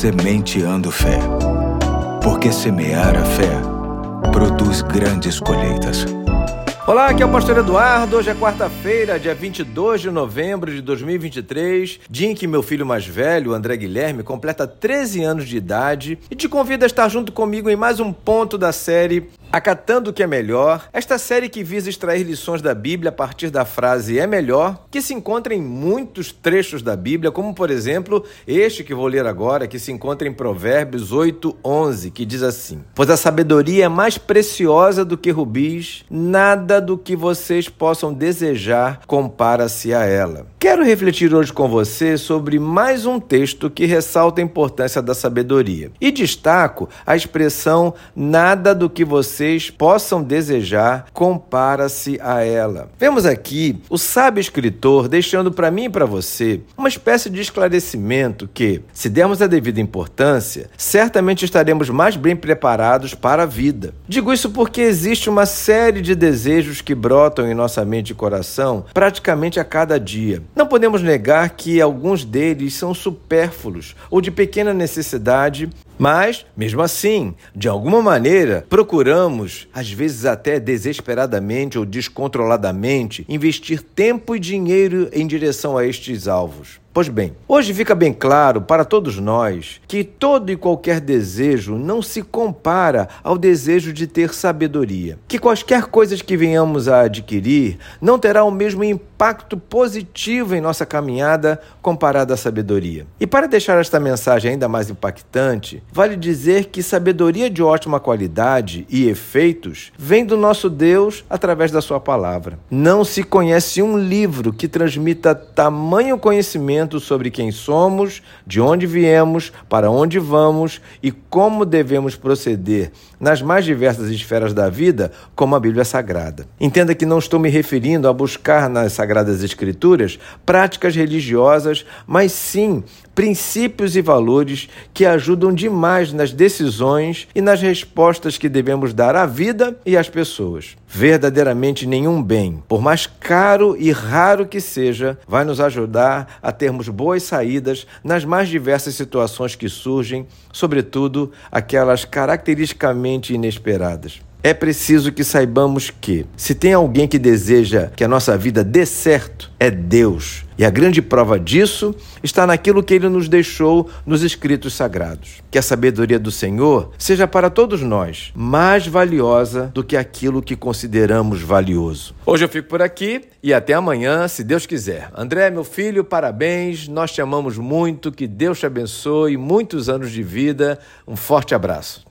Sementeando Fé. Porque semear a fé produz grandes colheitas. Olá, aqui é o Pastor Eduardo. Hoje é quarta-feira, dia 22 de novembro de 2023, dia em que meu filho mais velho, André Guilherme, completa 13 anos de idade e te convido a estar junto comigo em mais um ponto da série Acatando o que é melhor, esta série que visa extrair lições da Bíblia a partir da frase é melhor, que se encontra em muitos trechos da Bíblia, como por exemplo este que vou ler agora, que se encontra em Provérbios 8:11, que diz assim: Pois a sabedoria é mais preciosa do que rubis, nada do que vocês possam desejar compara-se a ela. Quero refletir hoje com você sobre mais um texto que ressalta a importância da sabedoria. E destaco a expressão nada do que vocês possam desejar compara-se a ela. Vemos aqui o sábio escritor deixando para mim e para você uma espécie de esclarecimento que, se dermos a devida importância, certamente estaremos mais bem preparados para a vida. Digo isso porque existe uma série de desejos que brotam em nossa mente e coração praticamente a cada dia. Não podemos negar que alguns deles são supérfluos ou de pequena necessidade, mas, mesmo assim, de alguma maneira, procuramos, às vezes até desesperadamente ou descontroladamente, investir tempo e dinheiro em direção a estes alvos. Pois bem, hoje fica bem claro para todos nós que todo e qualquer desejo não se compara ao desejo de ter sabedoria. Que quaisquer coisas que venhamos a adquirir não terá o mesmo impacto positivo em nossa caminhada comparado à sabedoria. E para deixar esta mensagem ainda mais impactante, vale dizer que sabedoria de ótima qualidade e efeitos vem do nosso Deus através da sua palavra. Não se conhece um livro que transmita tamanho conhecimento sobre quem somos, de onde viemos, para onde vamos e como devemos proceder nas mais diversas esferas da vida, como a Bíblia Sagrada. Entenda que não estou me referindo a buscar nas Sagradas Escrituras práticas religiosas, mas sim princípios e valores que ajudam demais nas decisões e nas respostas que devemos dar à vida e às pessoas. Verdadeiramente nenhum bem, por mais caro e raro que seja, vai nos ajudar a termos boas saídas nas mais diversas situações que surgem, sobretudo aquelas caracteristicamente inesperadas. É preciso que saibamos que, se tem alguém que deseja que a nossa vida dê certo, é Deus. E a grande prova disso está naquilo que ele nos deixou nos escritos sagrados. Que a sabedoria do Senhor seja para todos nós mais valiosa do que aquilo que consideramos valioso. Hoje eu fico por aqui e até amanhã, se Deus quiser. André, meu filho, parabéns. Nós te amamos muito. Que Deus te abençoe. Muitos anos de vida. Um forte abraço.